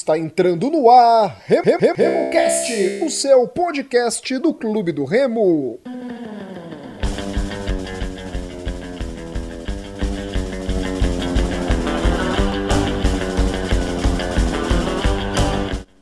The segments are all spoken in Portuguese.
Está entrando no ar Rem Rem RemoCast, o seu podcast do Clube do Remo.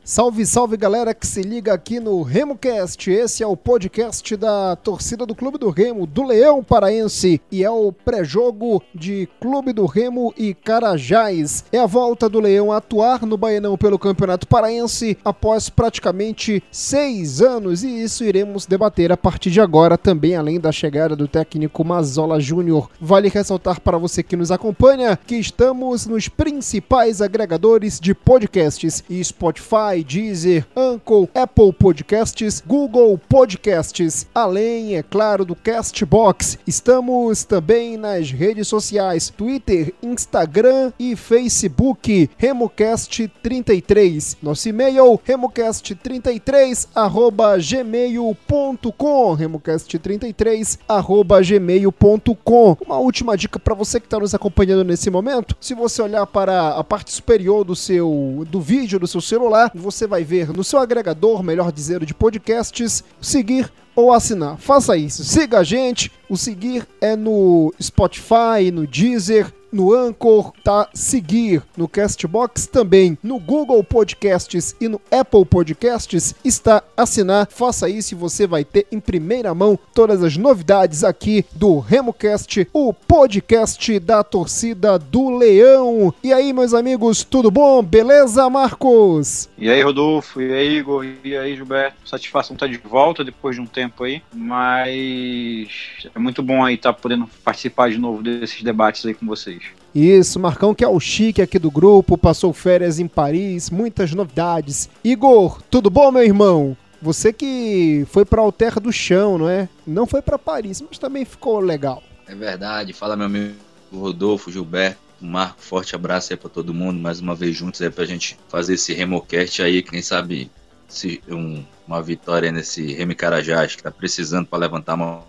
Salve, salve galera que se liga aqui no RemoCast. Esse é o podcast da torcida do Clube do Remo, do Leão Paraense, e é o pré-jogo de Clube do Remo e Carajás. É a volta do Leão a atuar no Baianão pelo Campeonato Paraense após praticamente seis anos, e isso iremos debater a partir de agora também, além da chegada do técnico Mazola Júnior. Vale ressaltar para você que nos acompanha que estamos nos principais agregadores de podcasts e Spotify. Deezer, Anchor, Apple Podcasts, Google Podcasts, além, é claro, do Castbox. Estamos também nas redes sociais, Twitter, Instagram e Facebook, RemoCast33. Nosso e-mail, remocast33, arroba gmail.com, remocast33, arroba gmail.com. Uma última dica para você que está nos acompanhando nesse momento, se você olhar para a parte superior do seu do vídeo do seu celular, você vai ver no seu agregador, melhor dizendo, de podcasts, seguir ou assinar. Faça isso. Siga a gente. O seguir é no Spotify, no Deezer, no Anchor, tá? Seguir no Castbox também, no Google Podcasts e no Apple Podcasts está assinar. Faça isso e você vai ter em primeira mão todas as novidades aqui do RemoCast, o podcast da torcida do Leão. E aí, meus amigos, tudo bom? Beleza, Marcos? E aí, Rodolfo? E aí, Igor? E aí, Gilberto? Satisfação estar tá de volta depois de um tempo aí, mas é muito bom aí estar tá podendo participar de novo desses debates aí com vocês. Isso, Marcão, que é o chique aqui do grupo, passou férias em Paris, muitas novidades. Igor, tudo bom, meu irmão? Você que foi para Alter do Chão, não é? Não foi para Paris, mas também ficou legal. É verdade. Fala, meu amigo Rodolfo, Gilberto, Marco, forte abraço aí para todo mundo, mais uma vez juntos aí pra gente fazer esse remocast aí, quem sabe se um, uma vitória nesse Remy Carajás que tá precisando para levantar a mão.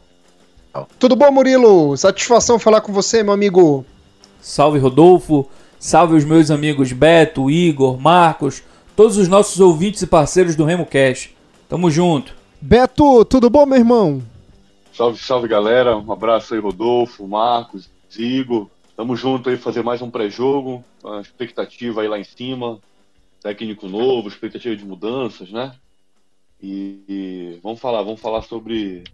Tudo bom, Murilo? Satisfação falar com você, meu amigo. Salve Rodolfo, salve os meus amigos Beto, Igor, Marcos, todos os nossos ouvintes e parceiros do Remo Cash. Tamo junto. Beto, tudo bom, meu irmão? Salve, salve galera. Um abraço aí, Rodolfo, Marcos, Igor. Tamo junto aí fazer mais um pré-jogo. Uma expectativa aí lá em cima. Técnico novo, expectativa de mudanças, né? E, e vamos falar, vamos falar sobre,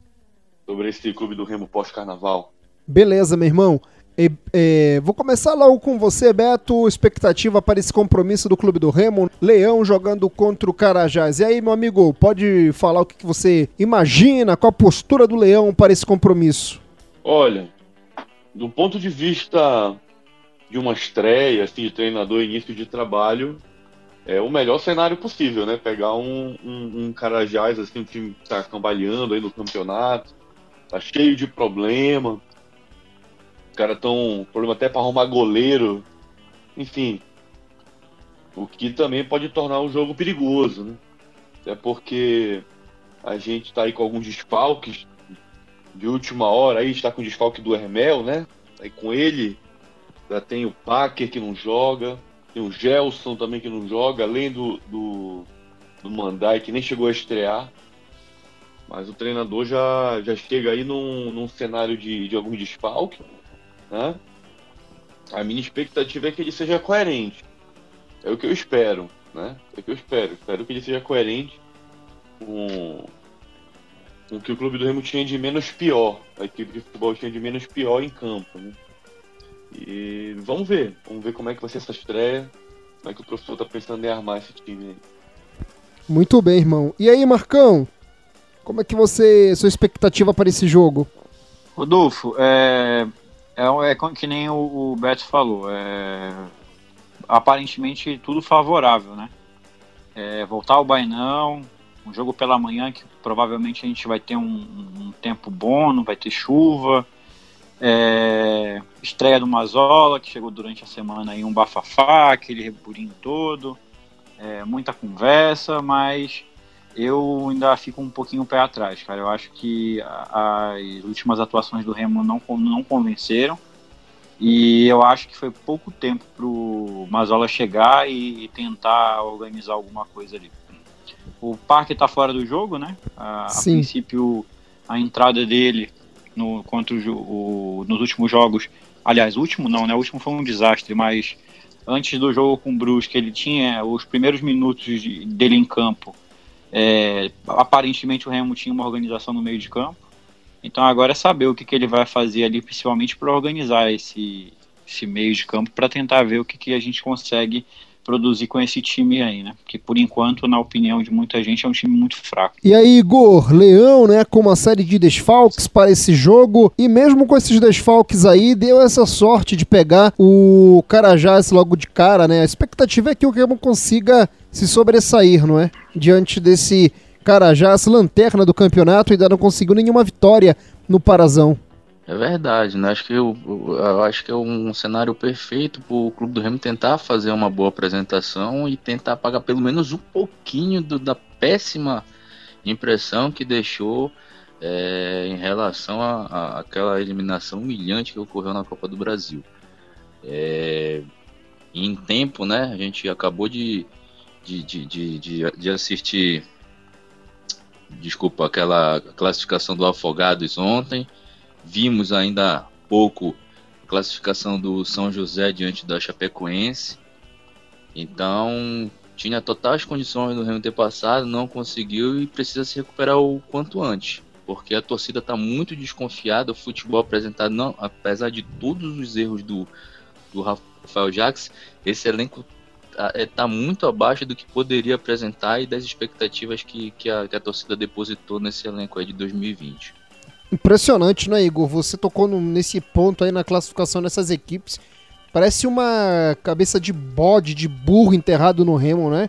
sobre esse clube do Remo pós-carnaval. Beleza, meu irmão. E, e, vou começar logo com você, Beto. Expectativa para esse compromisso do Clube do Remo. Leão jogando contra o Carajás. E aí, meu amigo, pode falar o que, que você imagina, qual a postura do Leão para esse compromisso? Olha, do ponto de vista de uma estreia, assim, de treinador, início de trabalho, é o melhor cenário possível, né? Pegar um, um, um Carajás, assim, um time que tá cambaleando aí no campeonato, tá cheio de problema caras estão. Problema até para arrumar goleiro. Enfim. O que também pode tornar o jogo perigoso, né? Até porque a gente está aí com alguns desfalques de última hora. Aí está com o desfalque do Hermel, né? Aí com ele já tem o Packer que não joga. Tem o Gelson também que não joga, além do, do, do Mandai que nem chegou a estrear. Mas o treinador já, já chega aí num, num cenário de, de alguns desfalques né? A minha expectativa é que ele seja coerente. É o que eu espero, né? É o que eu espero. Espero que ele seja coerente com, com o que o Clube do Remo tinha de menos pior. A equipe de futebol tinha de menos pior em campo, né? E vamos ver. Vamos ver como é que vai ser essa estreia. Como é que o professor está pensando em armar esse time aí. Muito bem, irmão. E aí, Marcão? Como é que você. sua expectativa para esse jogo? Rodolfo, é, é, é que nem o, o Beto falou, é, aparentemente tudo favorável, né? É, voltar ao Bainão, um jogo pela manhã que provavelmente a gente vai ter um, um tempo bom, não vai ter chuva. É, estreia do Mazola, que chegou durante a semana aí um bafafá, aquele reburinho todo, é, muita conversa, mas eu ainda fico um pouquinho pé atrás, cara. Eu acho que as últimas atuações do Remo não, não convenceram. E eu acho que foi pouco tempo para o Mazola chegar e, tentar organizar alguma coisa ali. O Parque está fora do jogo, né? A, a, princípio, a entrada dele no, contra o, o, nos últimos jogos, aliás, o último não, né? O último foi um desastre, mas antes do jogo com o Brusque, ele tinha os primeiros minutos de, dele em campo. É, aparentemente o Remo tinha uma organização no meio de campo. Então agora é saber o que, que ele vai fazer ali, principalmente para organizar esse, esse meio de campo, para tentar ver o que, que a gente consegue produzir com esse time aí, né? Que por enquanto, na opinião de muita gente, é um time muito fraco. E aí, Igor, Leão, né, com uma série de desfalques para esse jogo, e mesmo com esses desfalques aí, deu essa sorte de pegar o Carajás logo de cara, né? A expectativa é que o Remo consiga se sobressair, não é? Diante desse Carajás, lanterna do campeonato, ainda não conseguiu nenhuma vitória no Parazão. É verdade, né? Acho que eu, eu acho que é um cenário perfeito para o Clube do Remo tentar fazer uma boa apresentação e tentar pagar pelo menos um pouquinho do, da péssima impressão que deixou é, em relação a, aquela eliminação humilhante que ocorreu na Copa do Brasil. É, em tempo, né? A gente acabou de, de, de, de, de assistir, desculpa, aquela classificação do Afogados ontem Vimos ainda há pouco a classificação do São José diante da Chapecoense. Então, tinha totais condições do Remo ter passado, não conseguiu e precisa se recuperar o quanto antes. Porque a torcida está muito desconfiada, o futebol apresentado, não, apesar de todos os erros do, do Rafael Jacques, esse elenco está é, tá muito abaixo do que poderia apresentar e das expectativas que, que, a, que a torcida depositou nesse elenco aí de 2020. Impressionante, né, Igor? Você tocou no, nesse ponto aí na classificação dessas equipes. Parece uma cabeça de bode, de burro enterrado no Remo, né?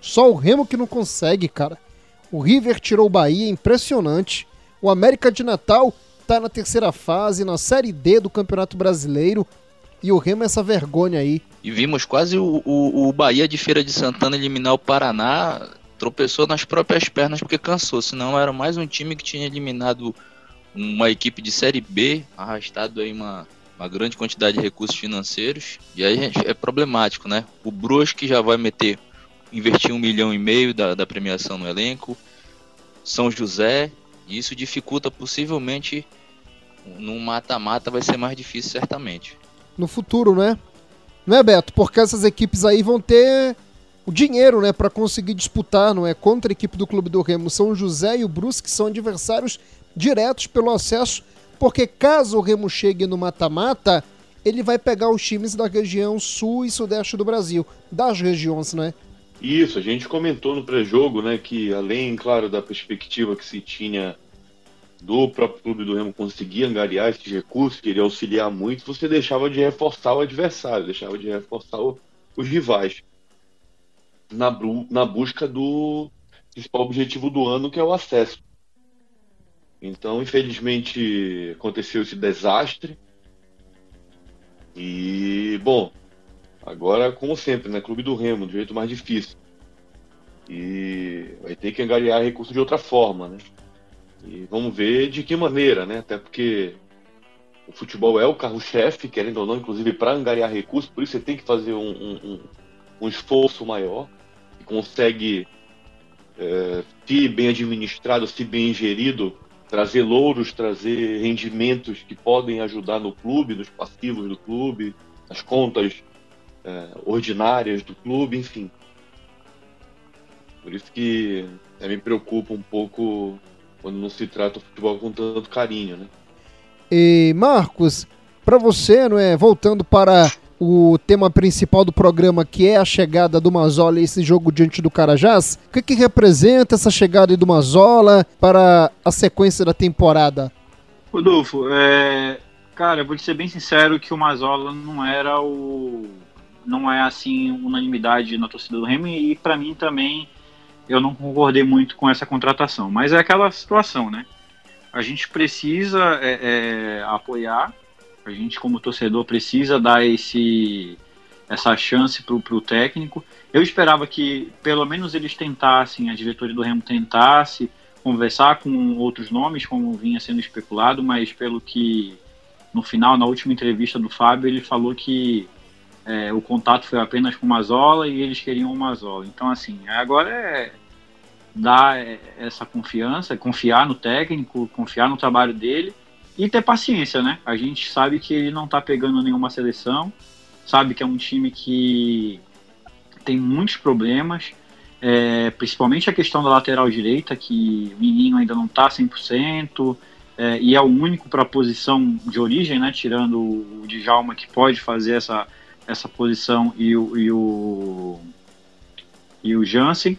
Só o Remo que não consegue, cara. O River tirou o Bahia, impressionante. O América de Natal tá na terceira fase, na Série D do Campeonato Brasileiro. E o Remo é essa vergonha aí. E vimos quase o, o, o Bahia de Feira de Santana eliminar o Paraná. Tropeçou nas próprias pernas porque cansou. Senão era mais um time que tinha eliminado uma equipe de Série B, arrastado aí uma, uma grande quantidade de recursos financeiros, e aí é problemático, né? O Brusque já vai meter, investir um milhão e meio da, da premiação no elenco, São José, e isso dificulta possivelmente, num mata-mata vai ser mais difícil certamente. No futuro, né? Não é, Beto? Porque essas equipes aí vão ter o dinheiro, né, para conseguir disputar, não é? Contra a equipe do Clube do Remo. São José e o Brusque são adversários diretos pelo acesso, porque caso o Remo chegue no mata-mata, ele vai pegar os times da região sul e sudeste do Brasil, das regiões, né? Isso, a gente comentou no pré-jogo, né, que além, claro, da perspectiva que se tinha do próprio clube do Remo conseguir angariar esses recursos, queria auxiliar muito, você deixava de reforçar o adversário, deixava de reforçar o, os rivais na, na busca do principal objetivo do ano, que é o acesso. Então, infelizmente, aconteceu esse desastre. E, bom, agora, como sempre, né? Clube do Remo, do jeito mais difícil. E vai ter que angariar recursos de outra forma, né? E vamos ver de que maneira, né? Até porque o futebol é o carro-chefe, querendo ou não, inclusive para angariar recursos, por isso você tem que fazer um, um, um esforço maior. E consegue, é, se bem administrado, se bem gerido, trazer louros, trazer rendimentos que podem ajudar no clube, nos passivos do clube, nas contas é, ordinárias do clube, enfim. Por isso que é, me preocupa um pouco quando não se trata o futebol com tanto carinho, né? E Marcos, para você, não é, voltando para o tema principal do programa, que é a chegada do Mazola e esse jogo diante do Carajás. O que, que representa essa chegada do Mazola para a sequência da temporada? Rodolfo, é... cara, vou ser bem sincero que o Mazola não era o. não é assim unanimidade na torcida do Remo e para mim também eu não concordei muito com essa contratação. Mas é aquela situação, né? A gente precisa é, é, apoiar a gente, como torcedor, precisa dar esse, essa chance para o técnico. Eu esperava que pelo menos eles tentassem, a diretoria do Remo tentasse conversar com outros nomes, como vinha sendo especulado, mas pelo que no final, na última entrevista do Fábio, ele falou que é, o contato foi apenas com o Mazola e eles queriam o Mazola. Então, assim, agora é dar é, essa confiança, confiar no técnico, confiar no trabalho dele e ter paciência, né? A gente sabe que ele não tá pegando nenhuma seleção, sabe que é um time que tem muitos problemas, é, principalmente a questão da lateral direita, que o menino ainda não tá 100%, é, e é o único para a posição de origem, né? Tirando o Djalma que pode fazer essa, essa posição e o, e o, e o Jansen.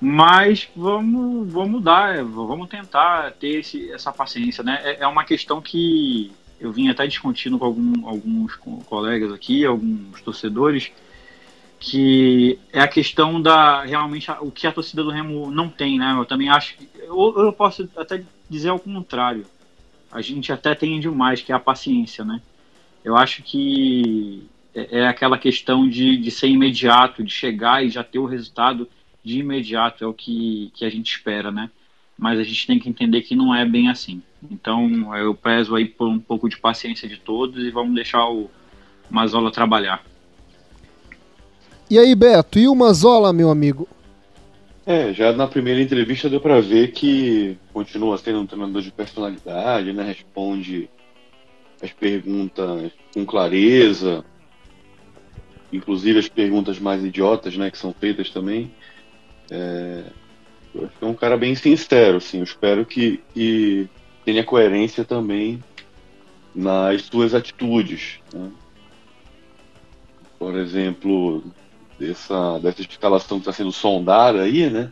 Mas vamos, vamos dar, vamos tentar ter esse, essa paciência, né? É, é uma questão que eu vim até discutindo com algum, alguns colegas aqui, alguns torcedores, que é a questão da realmente o que a torcida do Remo não tem, né? Eu também acho eu, eu posso até dizer ao contrário. A gente até tem demais, que é a paciência, né? Eu acho que é, é aquela questão de, de ser imediato, de chegar e já ter o resultado de imediato é o que, que a gente espera, né? Mas a gente tem que entender que não é bem assim. Então eu peço aí por um pouco de paciência de todos e vamos deixar o Mazola trabalhar. E aí, Beto, e o Mazola, meu amigo? É, já na primeira entrevista deu para ver que continua sendo um treinador de personalidade, né? Responde as perguntas com clareza, inclusive as perguntas mais idiotas, né, que são feitas também. É, eu acho que é um cara bem sincero, assim. Eu espero que, que tenha coerência também nas suas atitudes. Né? Por exemplo, dessa, dessa escalação que está sendo sondada aí, né?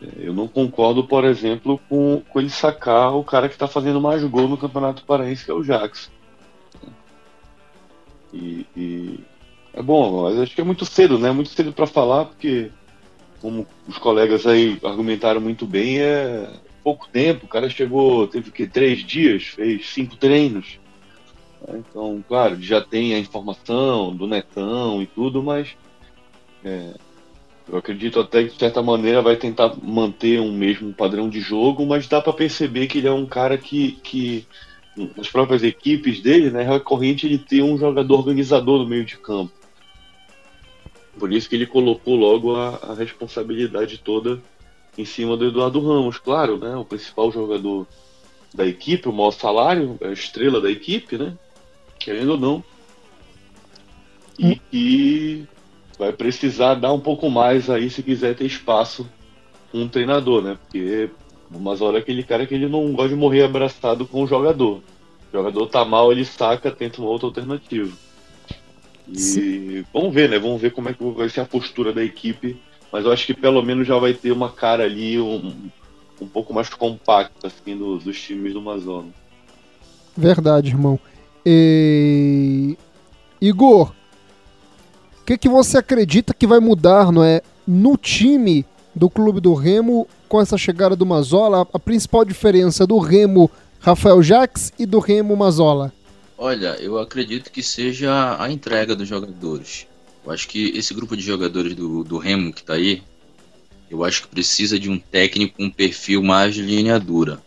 É, eu não concordo, por exemplo, com, com ele sacar o cara que está fazendo mais gol no Campeonato Paraense, que é o Jackson. E, e, é bom, mas acho que é muito cedo, né? Muito cedo para falar, porque como os colegas aí argumentaram muito bem, é pouco tempo. O cara chegou, teve o quê? Três dias, fez cinco treinos. Então, claro, já tem a informação do Netão e tudo, mas é, eu acredito até que de certa maneira vai tentar manter um mesmo padrão de jogo, mas dá para perceber que ele é um cara que, que nas próprias equipes dele, né, é recorrente ele ter um jogador organizador no meio de campo. Por isso que ele colocou logo a, a responsabilidade toda em cima do Eduardo Ramos. Claro, né? O principal jogador da equipe, o maior salário, a estrela da equipe, né? Querendo ou não. E, e vai precisar dar um pouco mais aí se quiser ter espaço com um treinador, né? Porque umas horas aquele cara que ele não gosta de morrer abraçado com o jogador. O jogador tá mal, ele saca, tenta uma outra alternativa. E Sim. vamos ver, né? Vamos ver como é que vai ser a postura da equipe. Mas eu acho que pelo menos já vai ter uma cara ali um, um pouco mais compacta assim, do, dos times do Amazonas. Verdade, irmão. E... Igor, o que, que você acredita que vai mudar não é, no time do Clube do Remo com essa chegada do Mazola? A principal diferença do Remo Rafael Jaques e do Remo Mazola? Olha, eu acredito que seja a entrega dos jogadores. Eu acho que esse grupo de jogadores do, do Remo que está aí, eu acho que precisa de um técnico com um perfil mais de linha dura.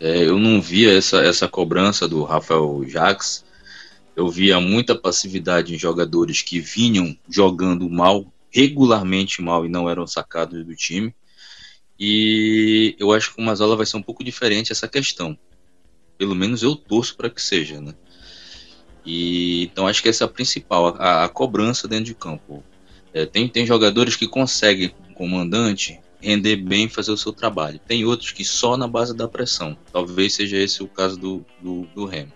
É, eu não via essa, essa cobrança do Rafael Jacques. Eu via muita passividade em jogadores que vinham jogando mal, regularmente mal e não eram sacados do time. E eu acho que o Mazola vai ser um pouco diferente essa questão. Pelo menos eu torço para que seja, né? E, então acho que essa é a principal, a, a cobrança dentro de campo. É, tem, tem jogadores que conseguem, comandante, render bem fazer o seu trabalho. Tem outros que só na base da pressão. Talvez seja esse o caso do, do, do Remo.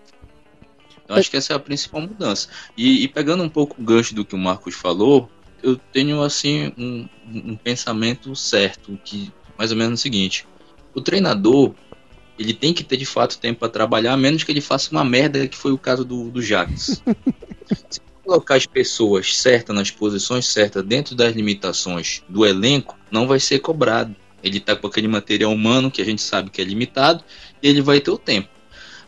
Então acho que essa é a principal mudança. E, e, pegando um pouco o gancho do que o Marcos falou, eu tenho assim um, um pensamento certo, que mais ou menos é o seguinte: o treinador ele tem que ter de fato tempo para trabalhar, a menos que ele faça uma merda, que foi o caso do, do Jax. Se colocar as pessoas certas nas posições certas, dentro das limitações do elenco, não vai ser cobrado. Ele está com aquele material humano que a gente sabe que é limitado, e ele vai ter o tempo.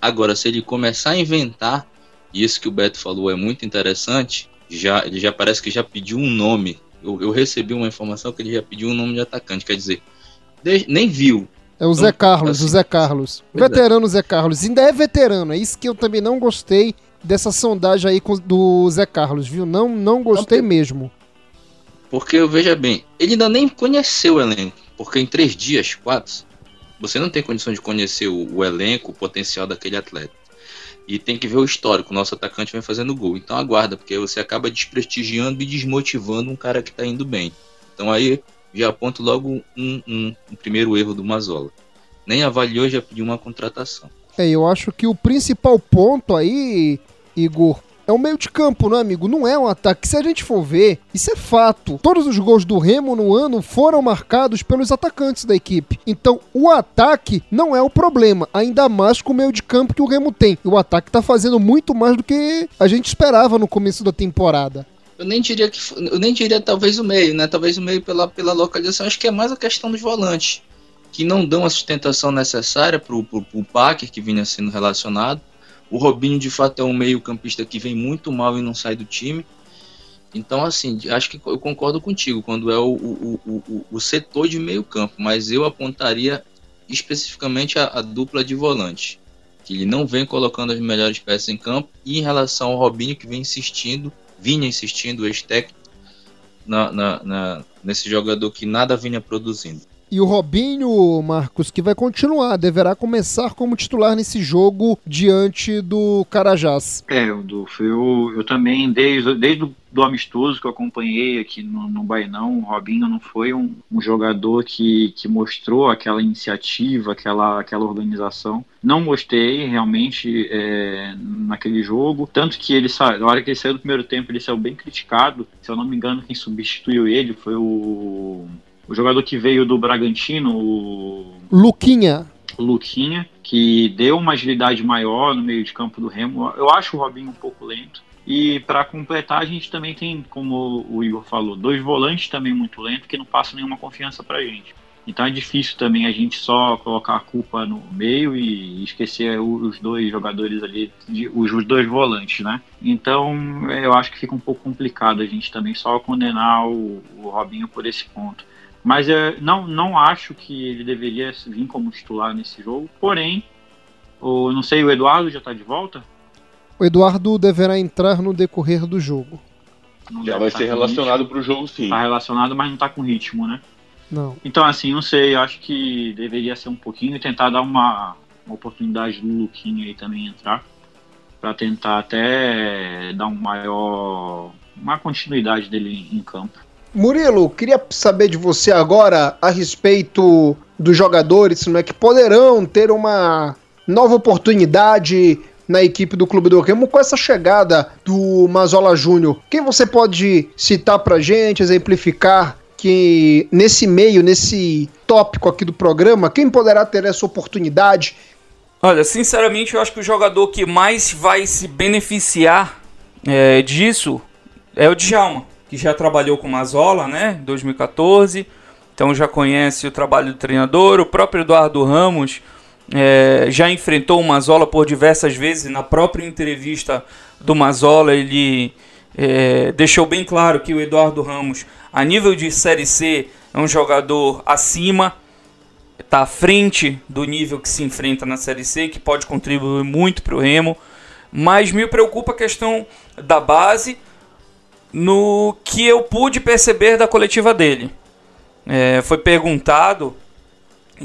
Agora, se ele começar a inventar, e isso que o Beto falou é muito interessante, já, ele já parece que já pediu um nome. Eu, eu recebi uma informação que ele já pediu um nome de atacante, quer dizer, nem viu É o Zé Carlos, assim, o Zé Carlos. Pois é. Veterano Zé Carlos. Ainda é veterano, é isso que eu também não gostei dessa sondagem aí do Zé Carlos, viu? Não, não gostei Não, mesmo. Porque, veja bem, ele ainda nem conheceu o elenco. Porque em três dias, quatro, você não tem condição de conhecer o, o elenco, o potencial daquele atleta. E tem que ver o histórico. O nosso atacante vem fazendo gol. Então aguarda, porque você acaba desprestigiando e desmotivando um cara que tá indo bem. Então aí já aponto logo um, um- um primeiro erro do Mazola. Nem avaliou, já pediu uma contratação. É, eu acho que o principal ponto aí, Igor, é o meio de campo, né, amigo? Não é um ataque. Se a gente for ver, isso é fato. Todos os gols do Remo no ano foram marcados pelos atacantes da equipe. Então, o ataque não é o problema, ainda mais com o meio de campo que o Remo tem. E o ataque tá fazendo muito mais do que a gente esperava no começo da temporada. Eu nem diria que eu nem diria talvez o meio, né? Talvez o meio pela, pela localização. Acho que é mais a questão dos volantes, que não dão a sustentação necessária pro, pro Packer que vinha sendo relacionado. O Robinho de fato é um meio-campista que vem muito mal e não sai do time. Então, assim, acho que eu concordo contigo quando é o, o, o, o, o setor de meio-campo, mas eu apontaria especificamente a, a dupla de volante, que ele não vem colocando as melhores peças em campo, e em relação ao Robinho, que vem insistindo vinha insistindo o ex-técnico na, na, na- nesse jogador que nada vinha produzindo. E o Robinho, Marcos, que vai continuar, deverá começar como titular nesse jogo diante do Carajás. É, Rodolfo, eu, eu também, desde, desde o do amistoso que eu acompanhei aqui no, no Bainão, o Robinho não foi um, um jogador que, que mostrou aquela iniciativa, aquela, aquela organização. Não gostei realmente é, naquele jogo. Tanto que ele sa- na hora que ele saiu do primeiro tempo, ele saiu bem criticado. Se eu não me engano, quem substituiu ele foi o, o jogador que veio do Bragantino, o Luquinha, Luquinha, que deu uma agilidade maior no meio de campo do Remo. Eu acho o Robinho um pouco lento. E para completar, a gente também tem, como o Igor falou, dois volantes também muito lentos que não passam nenhuma confiança pra gente. Então é difícil também a gente só colocar a culpa no meio e esquecer os dois jogadores ali, os, dois volantes, né? Então eu acho que fica um pouco complicado a gente também só condenar o, o Robinho por esse ponto. Mas eu não, não acho que ele deveria vir como titular nesse jogo. Porém, o, não sei, o Eduardo já está de volta? O Eduardo deverá entrar no decorrer do jogo. Não Já vai tá ser com relacionado ritmo. pro jogo sim. Tá relacionado, mas não tá com ritmo, né? Não. Então, assim, não sei, eu acho que deveria ser um pouquinho e tentar dar uma, uma oportunidade do Luquinha aí também entrar. Pra tentar até dar um maior. uma continuidade dele em campo. Murilo, queria saber de você agora a respeito dos jogadores não é, que poderão ter uma nova oportunidade na equipe do Clube do Remo com essa chegada do Mazola Júnior. Quem você pode citar pra gente, exemplificar que nesse meio, nesse tópico aqui do programa, quem poderá ter essa oportunidade? Olha, sinceramente, eu acho que o jogador que mais vai se beneficiar é, disso é o Djalma, que já trabalhou com o Mazola, né, em 2014, então já conhece o trabalho do treinador. O próprio Eduardo Ramos é, já enfrentou o Mazola por diversas vezes. Na própria entrevista do Mazola, ele é, deixou bem claro que o Eduardo Ramos, a nível de Série C, é um jogador acima está à frente do nível que se enfrenta na Série C, que pode contribuir muito para o Remo, mas me preocupa a questão da base no que eu pude perceber da coletiva dele. É, foi perguntado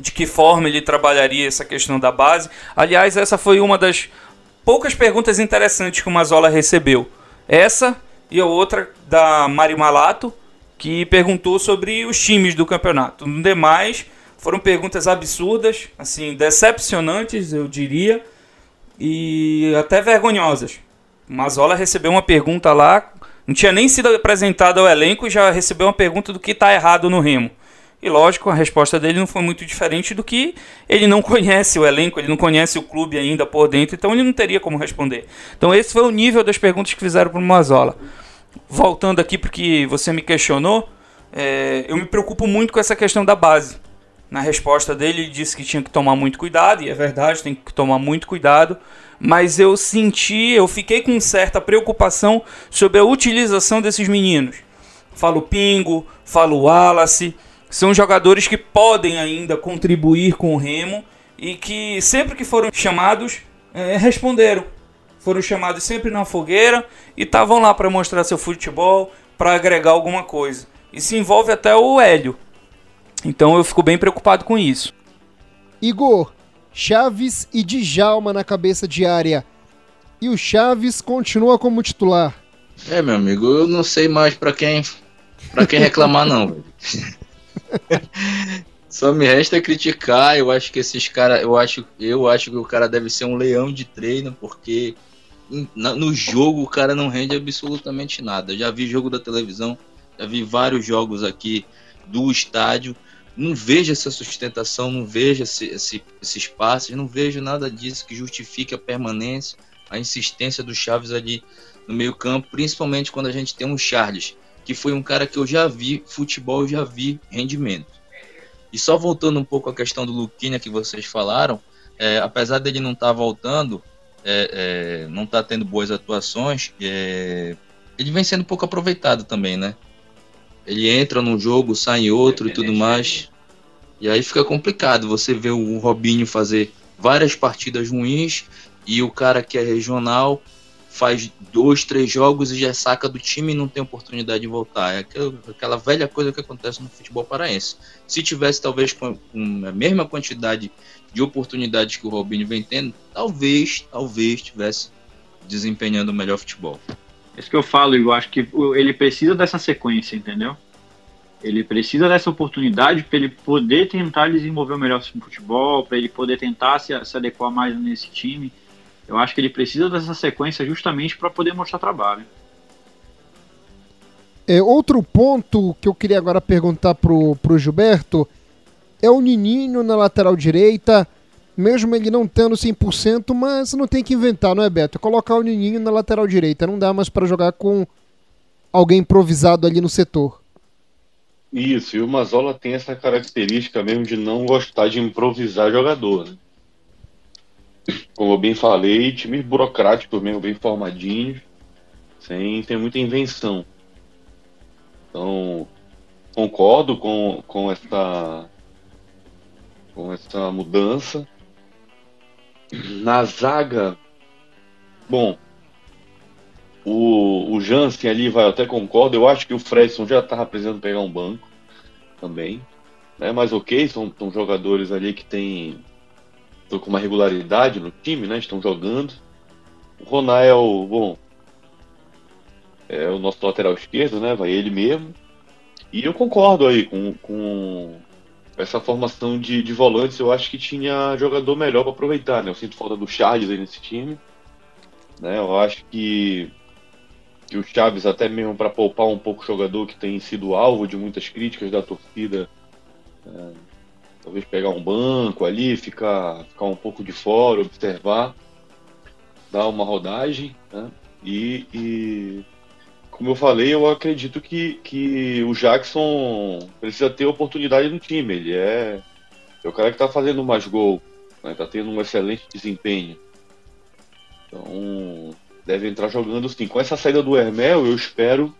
de que forma ele trabalharia essa questão da base. Aliás, essa foi uma das poucas perguntas interessantes que o Mazola recebeu. Essa e a outra da Mari Malato, que perguntou sobre os times do campeonato. No demais, foram perguntas absurdas, assim, decepcionantes, eu diria, e até vergonhosas. O Mazola recebeu uma pergunta lá, não tinha nem sido apresentado ao elenco e já recebeu uma pergunta do que está errado no Remo. E lógico, a resposta dele não foi muito diferente do que ele não conhece o elenco, ele não conhece o clube ainda por dentro, então ele não teria como responder. Então esse foi o nível das perguntas que fizeram para o Mazola. Voltando aqui porque você me questionou, é, eu me preocupo muito com essa questão da base. Na resposta dele, ele disse que tinha que tomar muito cuidado, e é verdade, tem que tomar muito cuidado. Mas eu senti, eu fiquei com certa preocupação sobre a utilização desses meninos. Falo Pingo, falo Wallace, são jogadores que podem ainda contribuir com o Remo e que sempre que foram chamados é, responderam. Foram chamados sempre na fogueira e estavam lá para mostrar seu futebol, para agregar alguma coisa. E se envolve até o Hélio. Então eu fico bem preocupado com isso. Igor, Chaves e Djalma na cabeça de área. E o Chaves continua como titular. É, meu amigo, eu não sei mais para quem para quem reclamar não. Só me resta criticar. Eu acho que esses caras, eu acho, eu acho que o cara deve ser um leão de treino, porque no jogo o cara não rende absolutamente nada. Eu já vi jogo da televisão, já vi vários jogos aqui do estádio. Não vejo essa sustentação, não vejo esse, esse, esses passes, não vejo nada disso que justifique a permanência, a insistência do Chaves ali no meio-campo, principalmente quando a gente tem um Charles, que foi um cara que eu já vi futebol, eu já vi rendimento. E só voltando um pouco à questão do Luquinha que vocês falaram, é, apesar dele não estar tá voltando, é, é, não está tendo boas atuações, é, ele vem sendo pouco aproveitado também, né? Ele entra num jogo, sai em outro e tudo mais. E aí fica complicado você ver o Robinho fazer várias partidas ruins e o cara que é regional faz dois, três jogos e já saca do time e não tem oportunidade de voltar. É aquela, velha coisa que acontece no futebol paraense. Se tivesse talvez com, a mesma quantidade de oportunidades que o Robinho vem tendo, talvez, talvez tivesse desempenhando melhor futebol. É isso que eu falo, eu acho que ele precisa dessa sequência, entendeu? Ele precisa dessa oportunidade para ele poder tentar desenvolver o melhor futebol, para ele poder tentar se, se adequar mais nesse time. Eu acho que ele precisa dessa sequência justamente para poder mostrar trabalho. É, outro ponto que eu queria agora perguntar pro, pro Gilberto é o Nininho na lateral direita, mesmo ele não tendo 100%, mas não tem que inventar, não é, Beto? É colocar o Nininho na lateral direita, não dá mais para jogar com alguém improvisado ali no setor. Isso, e o Mazola tem essa característica mesmo de não gostar de improvisar jogador, né? Como eu bem falei, times burocráticos mesmo, bem formadinhos, sem ter muita invenção. Então, concordo com, com essa com essa mudança. Na zaga, bom, o, o Jansen ali vai, até concordo. Eu acho que o Fredson já estava precisando pegar um banco também. Né? Mas ok, são, são jogadores ali que têm estão com uma regularidade no time, né? Estão jogando. O Ronaldo, bom, é o nosso lateral esquerdo, né? Vai ele mesmo. E eu concordo aí com, com essa formação de, de volantes. Eu acho que tinha jogador melhor para aproveitar, né? Eu sinto falta do Charles aí nesse time. Né? Eu acho que, que o Chaves, até mesmo para poupar um pouco o jogador que tem sido alvo de muitas críticas da torcida, é, talvez pegar um banco ali, ficar, ficar um pouco de fora, observar, dar uma rodagem, né? E, e, como eu falei, eu acredito que, que o Jackson precisa ter oportunidade no time. Ele é, é o cara que está fazendo mais gol, está né? Tá tendo um excelente desempenho. Então deve entrar jogando sim. Com essa saída do Hermel, eu espero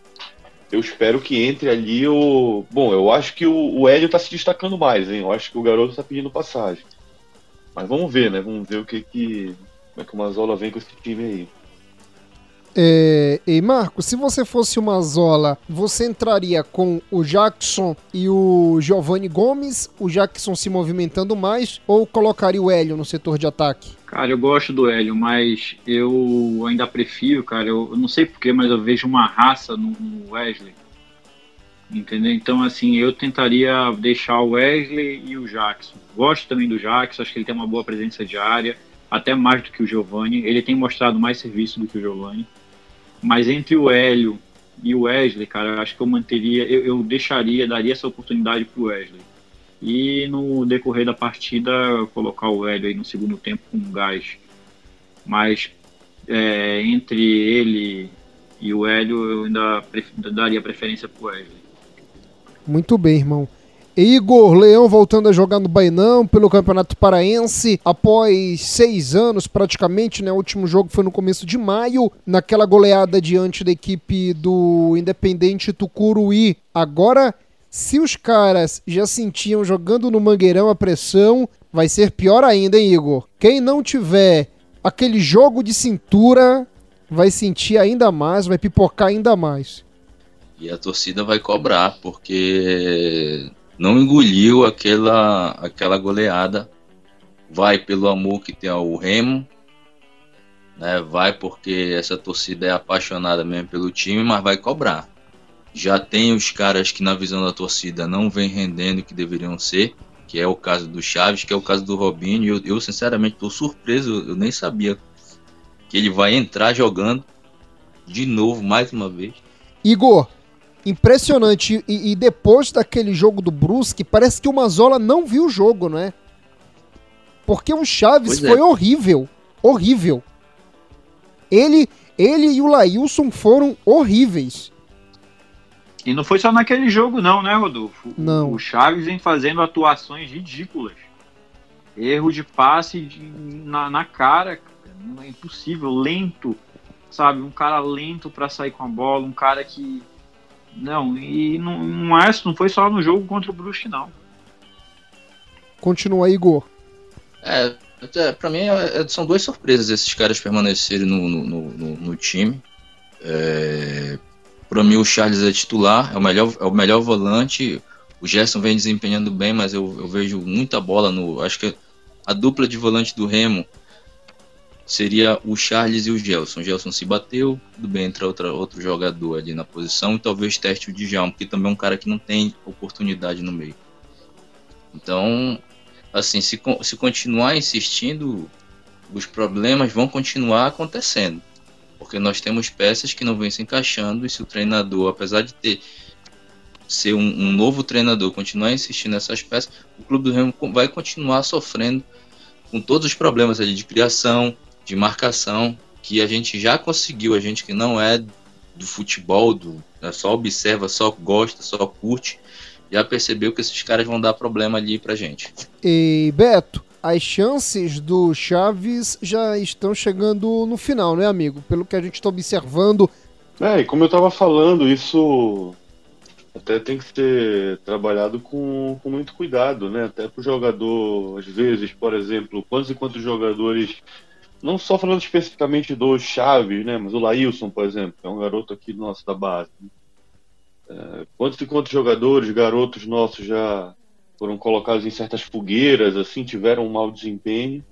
eu espero que entre ali o. Bom, eu acho que o, o Hélio tá se destacando mais, hein? Eu acho que o garoto tá pedindo passagem. Mas vamos ver, né? Vamos ver o que que. Como é que o Mazola vem com esse time aí. É, e Marco, se você fosse uma Zola, você entraria com o Jackson e o Giovanni Gomes, o Jackson se movimentando mais, ou colocaria o Hélio no setor de ataque? Cara, eu gosto do Hélio, mas eu ainda prefiro, cara, eu, eu não sei porquê, mas eu vejo uma raça no, no Wesley. Entendeu? Então, assim, eu tentaria deixar o Wesley e o Jackson. Gosto também do Jackson, acho que ele tem uma boa presença de área, até mais do que o Giovanni. Ele tem mostrado mais serviço do que o Giovanni. Mas entre o Hélio e o Wesley, cara, eu acho que eu manteria, eu, eu deixaria, daria essa oportunidade pro Wesley. E no decorrer da partida, colocar o Hélio aí no segundo tempo com gás. Mas é, entre ele e o Hélio, eu ainda daria preferência pro Wesley. Muito bem, irmão. Igor Leão voltando a jogar no Bainão pelo Campeonato Paraense após seis anos praticamente, né? O último jogo foi no começo de maio, naquela goleada diante da equipe do Independente Tucuruí. Agora Se os caras já sentiam jogando no Mangueirão a pressão, vai ser pior ainda, hein, Igor? Quem não tiver aquele jogo de cintura vai sentir ainda mais, vai pipocar ainda mais. E a torcida vai cobrar, porque não engoliu aquela, aquela goleada. Vai pelo amor que tem ao Remo, né? vai porque essa torcida é apaixonada mesmo pelo time, mas vai cobrar. Já tem os caras que, na visão da torcida, não vem rendendo o que deveriam ser, que é o caso do Chaves, que é o caso do Robinho. Eu, eu sinceramente, estou surpreso, eu nem sabia que ele vai entrar jogando de novo, mais uma vez. Igor, impressionante. E, e depois daquele jogo do Brusque, parece que o Mazola não viu o jogo, não é? Porque o Chaves é. foi horrível. Horrível. Ele, ele e o Lailson foram horríveis. E não foi só naquele jogo, não, né, Rodolfo? Não. O Chaves vem fazendo atuações ridículas. Erro de passe de, na, na cara, é impossível, lento, sabe? Um cara lento para sair com a bola, um cara que. Não, e não, não, é, não foi só no jogo contra o Brusque, não. Continua, Igor. É, é para mim é, é, são duas surpresas esses caras permanecerem no, no, no, no time. É, para mim o Charles é titular, é o melhor, é o melhor volante. O Gerson vem desempenhando bem, mas eu, eu vejo muita bola no. Acho que a dupla de volante do Remo seria o Charles e o Gelson. O Gelson se bateu, tudo bem, entra outra, outro jogador ali na posição e talvez teste o Djalma, porque também é um cara que não tem oportunidade no meio. Então, assim, se, se continuar insistindo, os problemas vão continuar acontecendo. Porque nós temos peças que não vêm se encaixando e se o treinador, apesar de ter ser um, um novo treinador, continuar insistindo nessas peças, o clube do Remo vai continuar sofrendo com todos os problemas ali de criação, de marcação que a gente já conseguiu, a gente que não é do futebol, do, né, só observa, só gosta, só curte, já percebeu que esses caras vão dar problema ali pra gente. E Beto, as chances do Chaves já estão chegando no final, né, amigo? Pelo que a gente está observando. É, e como eu estava falando, isso até tem que ser trabalhado com, com muito cuidado, né? Até para o jogador, às vezes, por exemplo, quantos e quantos jogadores não só falando especificamente do Chaves, né, mas o Laílson, por exemplo, é um garoto aqui nosso da base. É, quantos e quantos jogadores, garotos nossos já foram colocados em certas fogueiras, assim, tiveram um mau desempenho,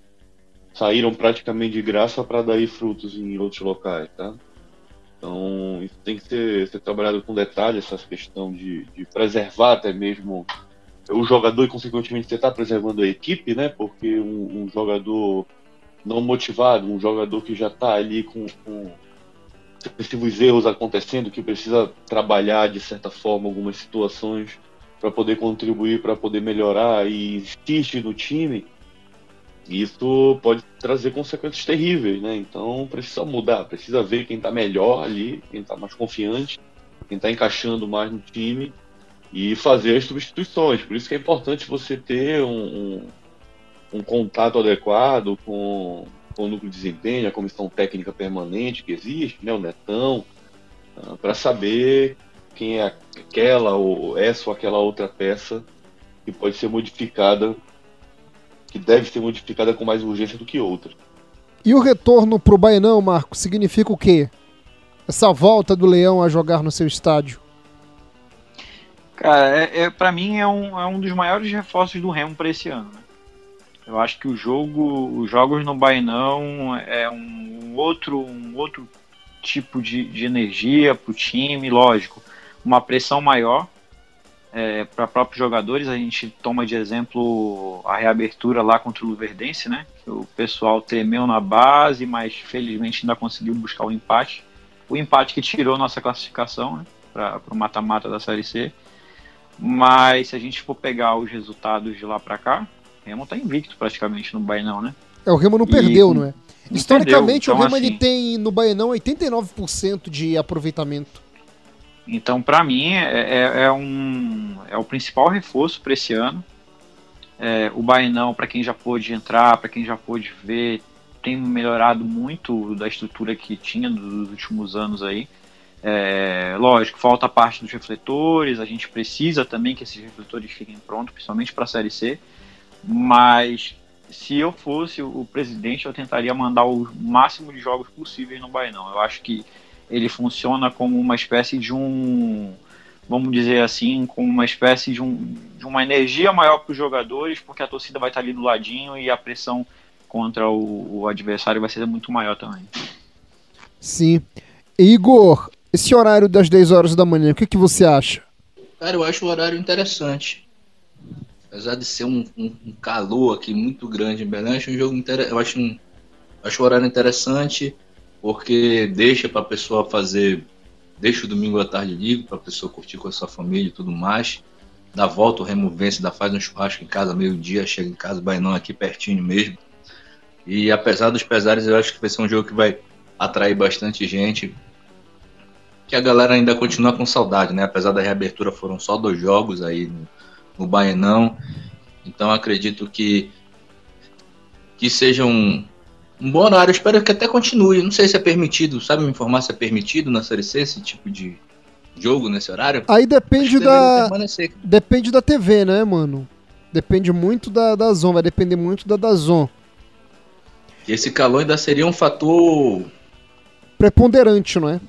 saíram praticamente de graça para dar frutos em outros locais, tá? Então, isso tem que ser, ser trabalhado com detalhe, essa questão de, de preservar até mesmo o jogador e, consequentemente, você está preservando a equipe, né? Porque um, um jogador não motivado, um jogador que já está ali com, com excessivos erros acontecendo, que precisa trabalhar de certa forma algumas situações para poder contribuir, para poder melhorar e insiste no time, isso pode trazer consequências terríveis, né? Então precisa mudar, precisa ver quem está melhor ali, quem está mais confiante, quem está encaixando mais no time e fazer as substituições. Por isso que é importante você ter um, um um contato adequado com, com o núcleo de desempenho, a comissão técnica permanente que existe, né, o Netão, uh, para saber quem é aquela ou essa ou aquela outra peça que pode ser modificada, que deve ser modificada com mais urgência do que outra. E o retorno para o Baianão, Marco, significa o quê? Essa volta do Leão a jogar no seu estádio? Cara, é, é para mim é um, é um dos maiores reforços do Remo para esse ano. Né? Eu acho que o jogo, os jogos no Bainão é um outro, um outro tipo de, de energia para o time, lógico, uma pressão maior é, para próprios jogadores. A gente toma de exemplo a reabertura lá contra o Luverdense, né? O pessoal tremeu na base, mas felizmente ainda conseguiu buscar o empate. O empate que tirou nossa classificação né? para o mata-mata da Série C. Mas se a gente for pegar os resultados de lá para cá, Remo tá invicto praticamente no Bainão, né? É, o Remo não e, perdeu, não é? Não Historicamente, então, o Remo assim, ele tem no Bainão 89% de aproveitamento. Então, para mim, é, é, é, um, é o principal reforço para esse ano. É, o Bainão, para quem já pôde entrar, para quem já pôde ver, tem melhorado muito da estrutura que tinha nos últimos anos aí. É, lógico, falta a parte dos refletores, a gente precisa também que esses refletores fiquem prontos, principalmente para a Série C, mas se eu fosse o presidente, eu tentaria mandar o máximo de jogos possíveis no Bainão. Eu acho que ele funciona como uma espécie de um, vamos dizer assim, como uma espécie de, um, de uma energia maior para os jogadores, porque a torcida vai estar ali do ladinho e a pressão contra o, o adversário vai ser muito maior também. Sim. Igor, esse horário das 10 horas da manhã, o que, que você acha? Cara, eu acho o horário interessante. Apesar de ser um, um, um calor aqui muito grande em Belém, acho um jogo eu acho, um, acho horário interessante porque deixa para a pessoa fazer, deixa o domingo à tarde livre para a pessoa curtir com a sua família e tudo mais. Dá volta, o Remo vence, dá faz um churrasco em casa meio-dia, chega em casa, Bainão aqui pertinho mesmo. E apesar dos pesares, eu acho que vai ser um jogo que vai atrair bastante gente. Que a galera ainda continua com saudade, né? Apesar da reabertura, foram só dois jogos aí no, Baenão. Então acredito que que seja um, um bom horário. espero que até continue. Não sei se é permitido, sabe me informar se é permitido na Série C esse tipo de jogo nesse horário? Aí depende da. Depende da TV, né, mano? Depende muito da, da Zon, vai depender muito da da Zon. Esse calor ainda seria um fator. Preponderante, não é?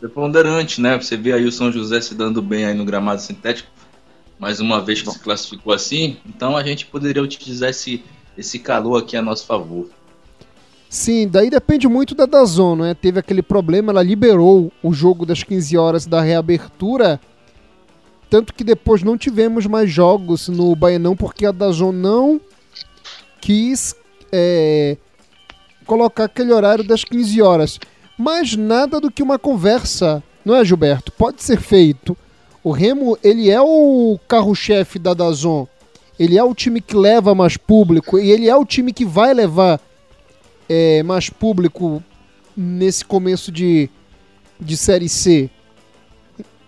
Preponderante, né? Você vê aí o São José se dando bem aí no gramado sintético, mais uma vez que se classificou assim, então a gente poderia utilizar esse, esse calor aqui a nosso favor. Sim, daí depende muito da Dazon, né? Teve aquele problema, ela liberou o jogo das 15 horas da reabertura, tanto que depois não tivemos mais jogos no Baianão porque a Dazon não quis é, colocar aquele horário das 15 horas. Mas nada do que uma conversa, não é, Gilberto? Pode ser feito. O Remo, ele é o carro-chefe da Dazon. Ele é o time que leva mais público e ele é o time que vai levar é, mais público nesse começo de, de Série C.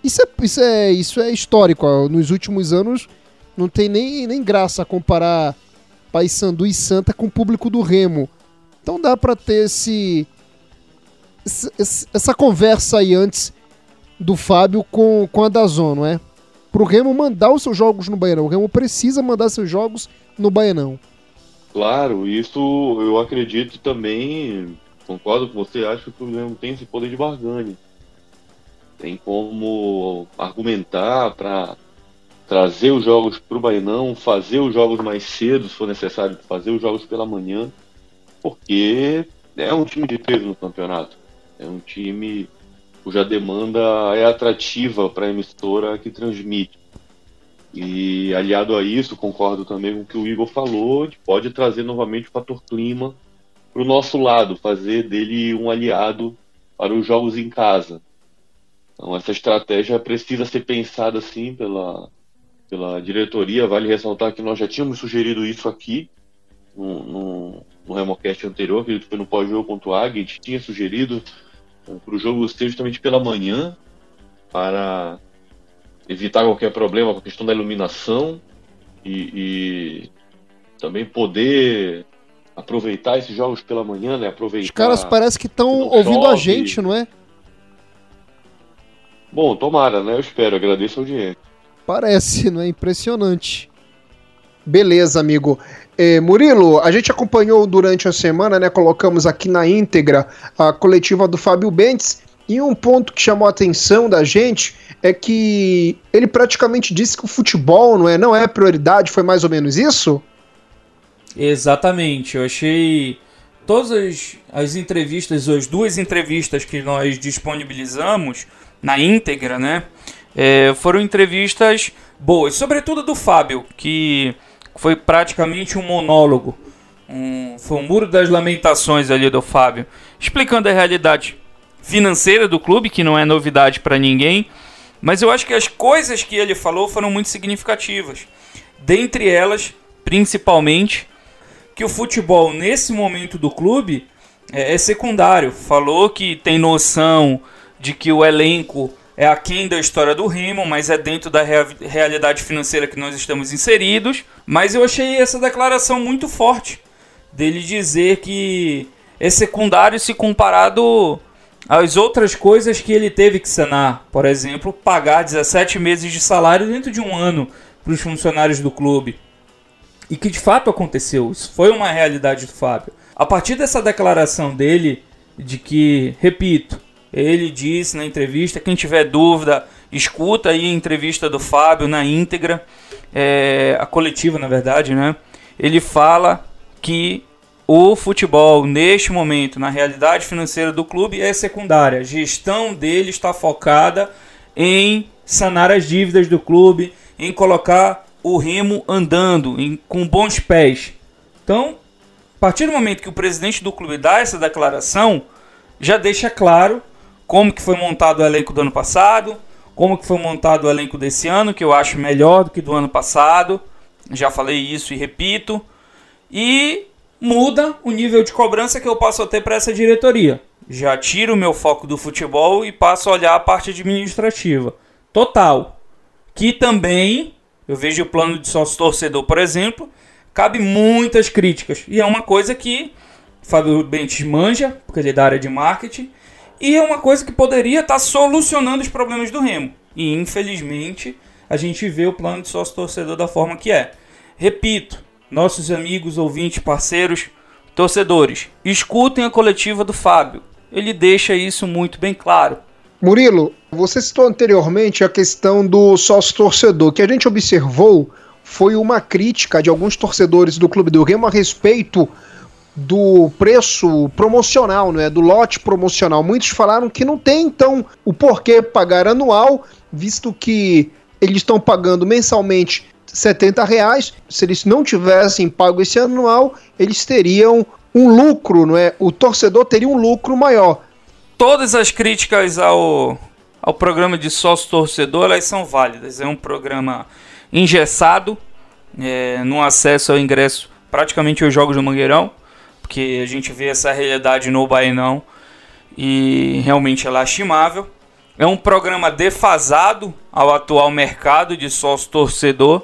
Isso é, isso, é, isso é histórico. Nos últimos anos não tem nem, nem graça comparar Paysandu e Santa com o público do Remo. Então dá para ter esse, essa conversa aí antes do Fábio com, com a Dazon, não é? Pro Remo mandar os seus jogos no Baianão. O Remo precisa mandar seus jogos no Baianão. Claro, isso eu acredito também, concordo com você, acho que o Remo tem esse poder de barganha. Tem como argumentar para trazer os jogos para o fazer os jogos mais cedo, se for necessário, fazer os jogos pela manhã, porque é um time de peso no campeonato. É um time cuja demanda é atrativa para a emissora que transmite. E aliado a isso, concordo também com o que o Igor falou, pode trazer novamente o fator clima para o nosso lado, fazer dele um aliado para os jogos em casa. Então essa estratégia precisa ser pensada assim pela, pela diretoria. Vale ressaltar que nós já tínhamos sugerido isso aqui no, no, no Remocast anterior, que foi no pós-jogo contra o Águia, a gente tinha sugerido para o jogo ser justamente pela manhã, para evitar qualquer problema com a questão da iluminação e, e também poder aproveitar esses jogos pela manhã, né? Aproveitar. Os caras parece que estão ouvindo a gente, não é? Bom, tomara, né? Eu espero, agradeço a audiência. Parece, não é? Impressionante. Beleza, amigo. É, Murilo, a gente acompanhou durante a semana, né? Colocamos aqui na íntegra a coletiva do Fábio Bentes. E um ponto que chamou a atenção da gente é que ele praticamente disse que o futebol não é, não é prioridade, foi mais ou menos isso? Exatamente, eu achei todas as, as entrevistas, as duas entrevistas que nós disponibilizamos na íntegra, né? É, foram entrevistas boas, sobretudo do Fábio, que foi praticamente um monólogo. Um, foi um muro das lamentações ali do Fábio, explicando a realidade financeira do clube, que não é novidade para ninguém, mas eu acho que as coisas que ele falou foram muito significativas. Dentre elas, principalmente, que o futebol nesse momento do clube é, é secundário. Falou que tem noção de que o elenco é aquém da história do Remo, mas é dentro da rea realidade financeira que nós estamos inseridos. Mas eu achei essa declaração muito forte dele dizer que é secundário se comparado as outras coisas que ele teve que sanar. Por exemplo, pagar 17 meses de salário dentro de um ano para os funcionários do clube. E que de fato aconteceu. Isso foi uma realidade do Fábio. A partir dessa declaração dele, de que, repito, ele disse na entrevista, quem tiver dúvida, escuta aí a entrevista do Fábio na íntegra, é, a coletiva na verdade, né? Ele fala que o futebol, neste momento, na realidade financeira do clube, é secundária. A gestão dele está focada em sanar as dívidas do clube, em colocar o remo andando, em, com bons pés. Então, a partir do momento que o presidente do clube dá essa declaração, já deixa claro como que foi montado o elenco do ano passado, como que foi montado o elenco desse ano, que eu acho melhor do que do ano passado. Já falei isso e repito. E muda o nível de cobrança que eu passo a ter para essa diretoria. Já tiro o meu foco do futebol e passo a olhar a parte administrativa. Total. Que também, eu vejo o plano de sócio torcedor, por exemplo, cabe muitas críticas. E é uma coisa que Fábio Bentes manja, porque ele é da área de marketing, e é uma coisa que poderia estar tá solucionando os problemas do Remo. E infelizmente a gente vê o plano de sócio torcedor da forma que é. Repito, nossos amigos, ouvintes, parceiros, torcedores, escutem a coletiva do Fábio. Ele deixa isso muito bem claro. Murilo, você citou anteriormente a questão do sócio torcedor, que a gente observou foi uma crítica de alguns torcedores do Clube do Remo a respeito do preço promocional, não é? Do lote promocional. Muitos falaram que não tem então o porquê pagar anual, visto que eles estão pagando mensalmente 70 reais. Se eles não tivessem pago esse anual, eles teriam um lucro, não é? O torcedor teria um lucro maior. Todas as críticas ao, ao programa de sócio torcedor elas são válidas. É um programa engessado, é, no acesso ao ingresso praticamente aos jogos do Mangueirão, porque a gente vê essa realidade no Bainão e realmente é lastimável. É um programa defasado ao atual mercado de sócio torcedor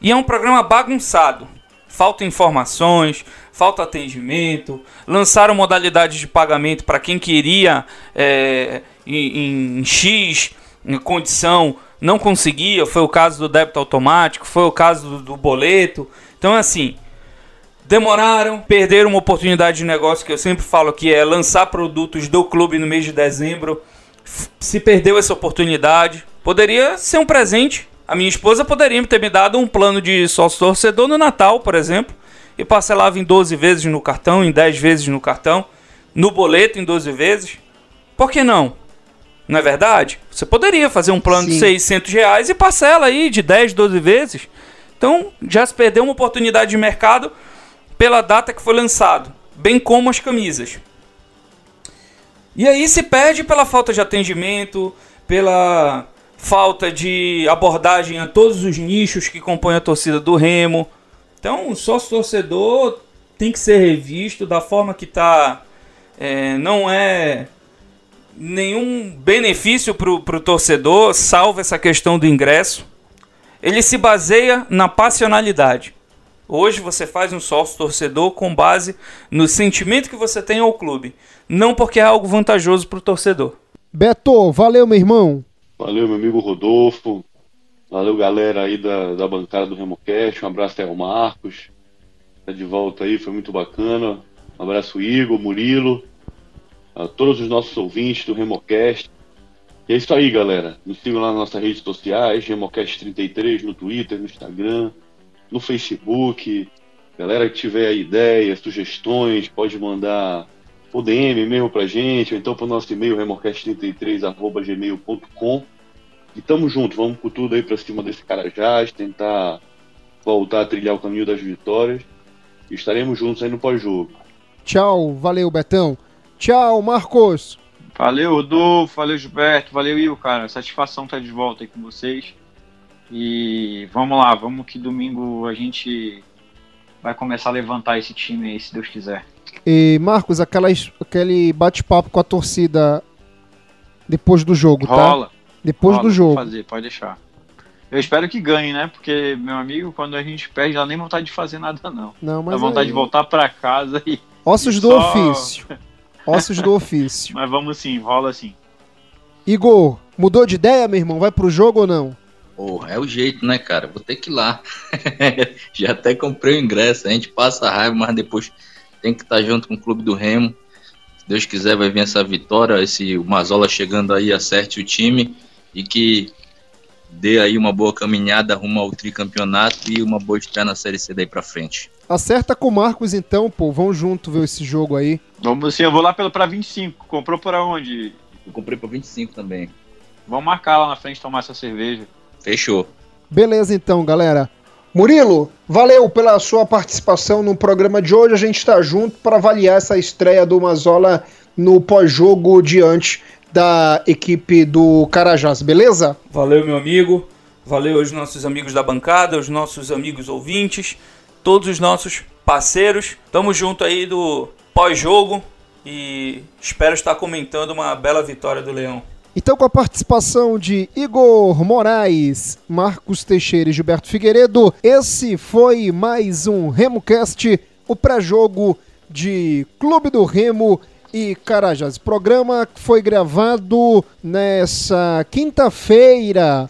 e é um programa bagunçado. Falta informações, falta atendimento, lançaram modalidades de pagamento para quem queria é, em, em X em condição, não conseguia. Foi o caso do débito automático, foi o caso do, do boleto. Então, assim, demoraram, perderam uma oportunidade de negócio que eu sempre falo que é lançar produtos do clube no mês de dezembro. Se perdeu essa oportunidade, poderia ser um presente a minha esposa poderia ter me dado um plano de sócio torcedor no Natal, por exemplo, e parcelava em 12 vezes no cartão, em 10 vezes no cartão, no boleto em 12 vezes. Por que não? Não é verdade? Você poderia fazer um plano Sim. de 600 reais e parcela aí de 10, 12 vezes. Então já se perdeu uma oportunidade de mercado pela data que foi lançado, bem como as camisas. E aí se perde pela falta de atendimento, pela falta de abordagem a todos os nichos que compõem a torcida do Remo. Então, o sócio torcedor tem que ser revisto da forma que está. É, não é nenhum benefício para o torcedor, salvo essa questão do ingresso. Ele se baseia na passionalidade. Hoje você faz um sócio torcedor com base no sentimento que você tem ao clube, não porque é algo vantajoso para o torcedor. Beto, valeu, meu irmão. Valeu, meu amigo Rodolfo. Valeu, galera aí da, da bancada do RemoCast. Um abraço até ao Marcos. Tá de volta aí, foi muito bacana. Um abraço, Igor, Murilo, a todos os nossos ouvintes do RemoCast. E é isso aí, galera. Nos sigam lá nas nossas redes sociais, RemoCast33, no Twitter, no Instagram, no Facebook. Galera que tiver ideias, sugestões, pode mandar o DM mesmo pra gente, ou então pro nosso e-mail, remorcast33.gmail.com. E tamo junto, vamos com tudo aí pra cima desse cara já, tentar voltar a trilhar o caminho das vitórias. E estaremos juntos aí no pós-jogo. Tchau, valeu Betão. Tchau, Marcos. Valeu, Rodolfo, valeu, Gilberto, valeu, Will, cara. Satisfação estar de volta aí com vocês. E vamos lá, vamos que domingo a gente vai começar a levantar esse time aí, se Deus quiser. E, Marcos, aquelas, aquele bate-papo com a torcida depois do jogo, tá? Rola. Depois Rola, do jogo. fazer, pode deixar. Eu espero que ganhe, né? Porque, meu amigo, quando a gente perde, dá nem vontade de fazer nada, não. Não, mas. Dá vontade aí... de voltar para casa e. Ossos e do só... ofício. Ossos do ofício. Mas vamos sim, rola sim. Igor, mudou de ideia, meu irmão? Vai pro jogo ou não? Porra, é o jeito, né, cara? Vou ter que ir lá. Já até comprei o ingresso. A gente passa a raiva, mas depois tem que estar junto com o Clube do Remo. Se Deus quiser, vai vir essa vitória. Esse o Mazola chegando aí, acerte o time e que dê aí uma boa caminhada rumo ao tricampeonato e uma boa estreia na Série C daí pra frente. Acerta com o Marcos então, pô. Vão junto ver esse jogo aí. Vamos sim, eu vou lá pelo, pra 25. Comprou por onde? Eu comprei pra 25 também. Vamos marcar lá na frente tomar essa cerveja. Fechou. Beleza então, galera. Murilo, valeu pela sua participação no programa de hoje. A gente está junto para avaliar essa estreia do Mazola no pós-jogo diante da equipe do Carajás, beleza? Valeu, meu amigo. Valeu aos nossos amigos da bancada, aos nossos amigos ouvintes, todos os nossos parceiros. Tamo junto aí do pós-jogo e espero estar comentando uma bela vitória do Leão. Então, com a participação de Igor Moraes, Marcos Teixeira e Gilberto Figueiredo, esse foi mais um RemoCast, o pré-jogo de Clube do Remo e Carajás. Programa que foi gravado nessa quinta-feira,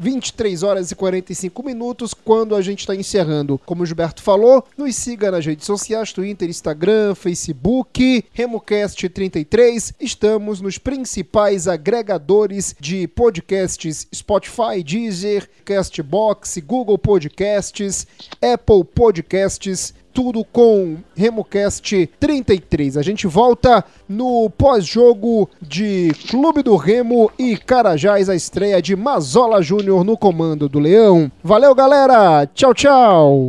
23 horas e 45 minutos, quando a gente está encerrando. Como o Gilberto falou, nos siga nas redes sociais, Twitter, Instagram, Facebook, RemoCast33. Estamos nos principais agregadores de podcasts Spotify, Deezer, Castbox, Google Podcasts, Apple Podcasts, tudo com RemoCast 33. A gente volta no pós-jogo de Clube do Remo e Carajás, a estreia de Mazola Júnior no comando do Leão. Valeu, galera! Tchau, tchau!